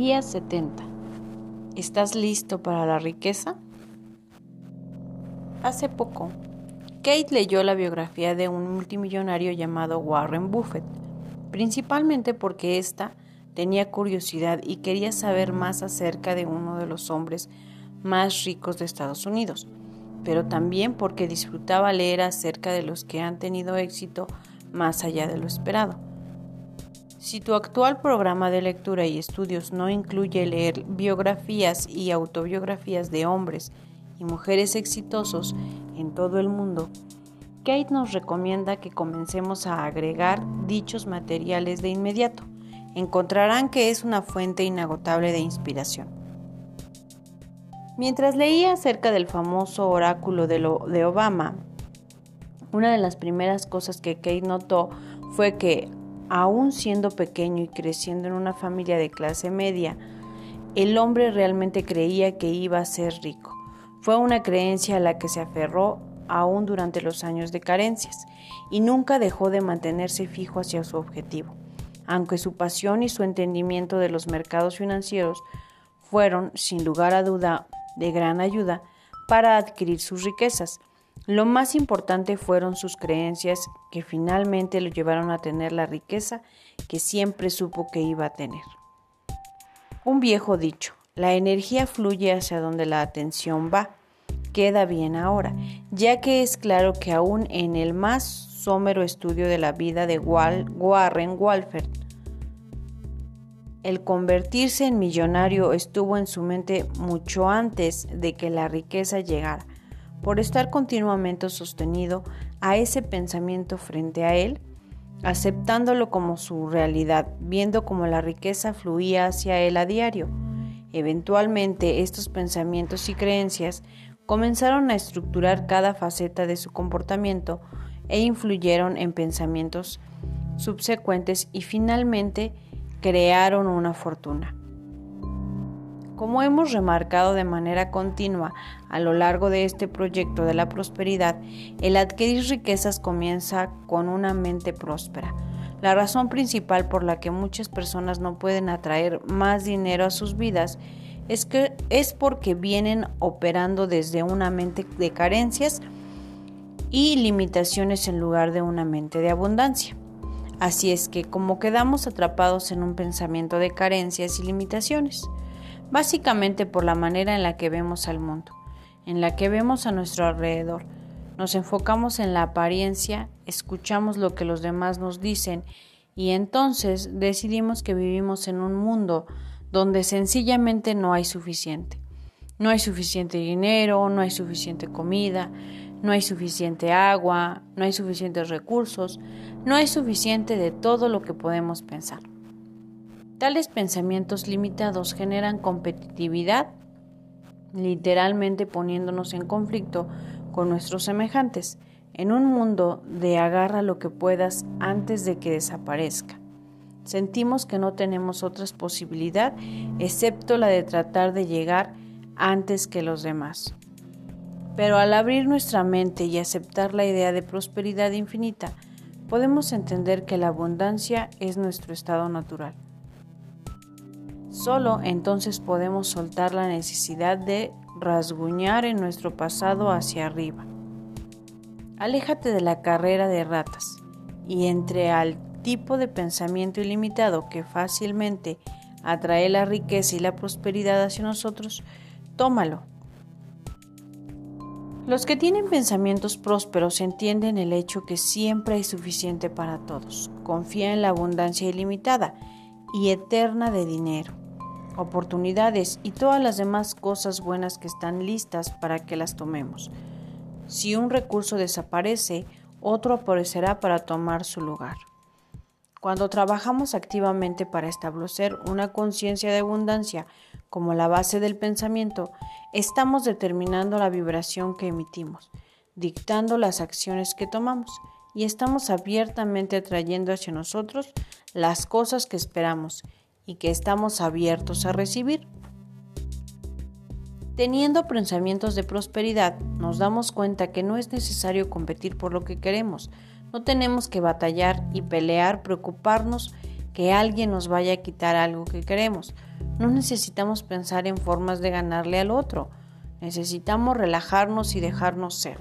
Día 70. ¿Estás listo para la riqueza? Hace poco, Kate leyó la biografía de un multimillonario llamado Warren Buffett, principalmente porque ésta tenía curiosidad y quería saber más acerca de uno de los hombres más ricos de Estados Unidos, pero también porque disfrutaba leer acerca de los que han tenido éxito más allá de lo esperado. Si tu actual programa de lectura y estudios no incluye leer biografías y autobiografías de hombres y mujeres exitosos en todo el mundo, Kate nos recomienda que comencemos a agregar dichos materiales de inmediato. Encontrarán que es una fuente inagotable de inspiración. Mientras leía acerca del famoso oráculo de, de Obama, una de las primeras cosas que Kate notó fue que aún siendo pequeño y creciendo en una familia de clase media, el hombre realmente creía que iba a ser rico. Fue una creencia a la que se aferró aún durante los años de carencias y nunca dejó de mantenerse fijo hacia su objetivo, aunque su pasión y su entendimiento de los mercados financieros fueron, sin lugar a duda, de gran ayuda para adquirir sus riquezas. Lo más importante fueron sus creencias que finalmente lo llevaron a tener la riqueza que siempre supo que iba a tener. Un viejo dicho, la energía fluye hacia donde la atención va. Queda bien ahora, ya que es claro que aún en el más somero estudio de la vida de Warren Walford, el convertirse en millonario estuvo en su mente mucho antes de que la riqueza llegara por estar continuamente sostenido a ese pensamiento frente a él, aceptándolo como su realidad, viendo cómo la riqueza fluía hacia él a diario. Eventualmente estos pensamientos y creencias comenzaron a estructurar cada faceta de su comportamiento e influyeron en pensamientos subsecuentes y finalmente crearon una fortuna. Como hemos remarcado de manera continua a lo largo de este proyecto de la prosperidad, el adquirir riquezas comienza con una mente próspera. La razón principal por la que muchas personas no pueden atraer más dinero a sus vidas es que es porque vienen operando desde una mente de carencias y limitaciones en lugar de una mente de abundancia. Así es que como quedamos atrapados en un pensamiento de carencias y limitaciones, básicamente por la manera en la que vemos al mundo, en la que vemos a nuestro alrededor. Nos enfocamos en la apariencia, escuchamos lo que los demás nos dicen y entonces decidimos que vivimos en un mundo donde sencillamente no hay suficiente. No hay suficiente dinero, no hay suficiente comida, no hay suficiente agua, no hay suficientes recursos, no hay suficiente de todo lo que podemos pensar. Tales pensamientos limitados generan competitividad, literalmente poniéndonos en conflicto con nuestros semejantes, en un mundo de agarra lo que puedas antes de que desaparezca. Sentimos que no tenemos otra posibilidad excepto la de tratar de llegar antes que los demás. Pero al abrir nuestra mente y aceptar la idea de prosperidad infinita, podemos entender que la abundancia es nuestro estado natural. Solo entonces podemos soltar la necesidad de rasguñar en nuestro pasado hacia arriba. Aléjate de la carrera de ratas y entre al tipo de pensamiento ilimitado que fácilmente atrae la riqueza y la prosperidad hacia nosotros, tómalo. Los que tienen pensamientos prósperos entienden el hecho que siempre hay suficiente para todos. Confía en la abundancia ilimitada y eterna de dinero oportunidades y todas las demás cosas buenas que están listas para que las tomemos. Si un recurso desaparece, otro aparecerá para tomar su lugar. Cuando trabajamos activamente para establecer una conciencia de abundancia como la base del pensamiento, estamos determinando la vibración que emitimos, dictando las acciones que tomamos y estamos abiertamente atrayendo hacia nosotros las cosas que esperamos y que estamos abiertos a recibir. Teniendo pensamientos de prosperidad, nos damos cuenta que no es necesario competir por lo que queremos. No tenemos que batallar y pelear, preocuparnos que alguien nos vaya a quitar algo que queremos. No necesitamos pensar en formas de ganarle al otro. Necesitamos relajarnos y dejarnos ser.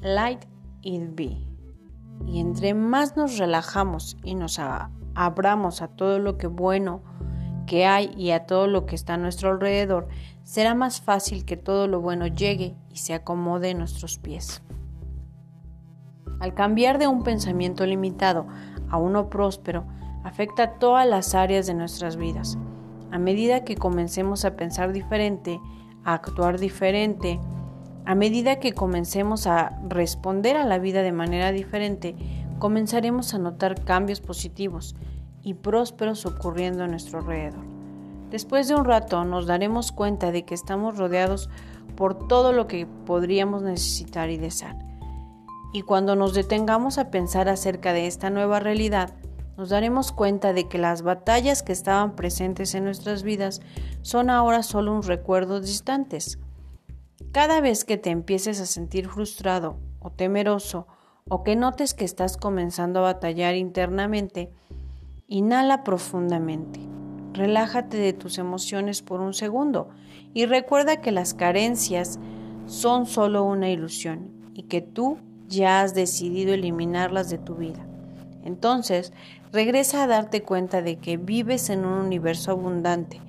Light it be. Y entre más nos relajamos y nos abramos a todo lo que bueno que hay y a todo lo que está a nuestro alrededor, será más fácil que todo lo bueno llegue y se acomode en nuestros pies. Al cambiar de un pensamiento limitado a uno próspero, afecta todas las áreas de nuestras vidas. A medida que comencemos a pensar diferente, a actuar diferente, a medida que comencemos a responder a la vida de manera diferente, comenzaremos a notar cambios positivos y prósperos ocurriendo a nuestro alrededor. Después de un rato nos daremos cuenta de que estamos rodeados por todo lo que podríamos necesitar y desear. Y cuando nos detengamos a pensar acerca de esta nueva realidad, nos daremos cuenta de que las batallas que estaban presentes en nuestras vidas son ahora solo un recuerdo distantes. Cada vez que te empieces a sentir frustrado o temeroso o que notes que estás comenzando a batallar internamente, inhala profundamente. Relájate de tus emociones por un segundo y recuerda que las carencias son solo una ilusión y que tú ya has decidido eliminarlas de tu vida. Entonces, regresa a darte cuenta de que vives en un universo abundante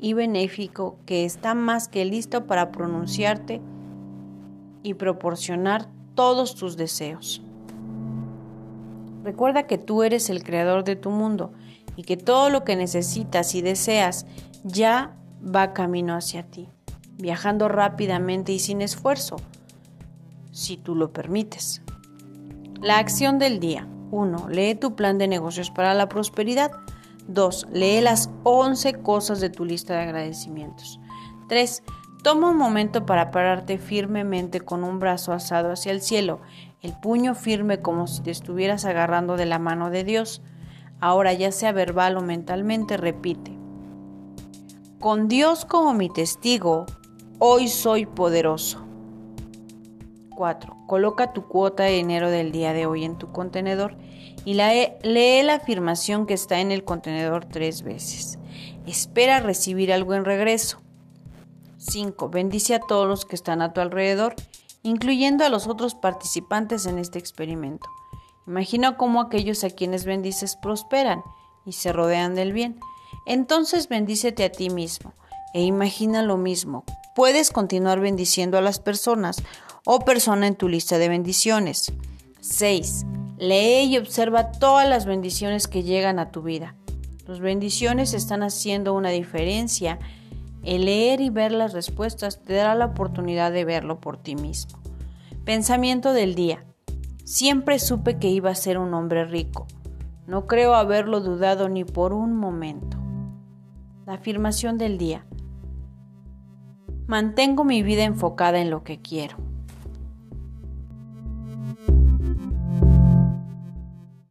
y benéfico que está más que listo para pronunciarte y proporcionar todos tus deseos. Recuerda que tú eres el creador de tu mundo y que todo lo que necesitas y deseas ya va camino hacia ti, viajando rápidamente y sin esfuerzo si tú lo permites. La acción del día. 1. Lee tu plan de negocios para la prosperidad. 2. Lee las 11 cosas de tu lista de agradecimientos. 3. Toma un momento para pararte firmemente con un brazo alzado hacia el cielo, el puño firme como si te estuvieras agarrando de la mano de Dios. Ahora ya sea verbal o mentalmente, repite. Con Dios como mi testigo, hoy soy poderoso. 4. Coloca tu cuota de dinero del día de hoy en tu contenedor y lee la afirmación que está en el contenedor tres veces. Espera recibir algo en regreso. 5. Bendice a todos los que están a tu alrededor, incluyendo a los otros participantes en este experimento. Imagina cómo aquellos a quienes bendices prosperan y se rodean del bien. Entonces bendícete a ti mismo e imagina lo mismo. Puedes continuar bendiciendo a las personas o persona en tu lista de bendiciones. 6. Lee y observa todas las bendiciones que llegan a tu vida. Las bendiciones están haciendo una diferencia. El leer y ver las respuestas te dará la oportunidad de verlo por ti mismo. Pensamiento del día. Siempre supe que iba a ser un hombre rico. No creo haberlo dudado ni por un momento. La afirmación del día. Mantengo mi vida enfocada en lo que quiero.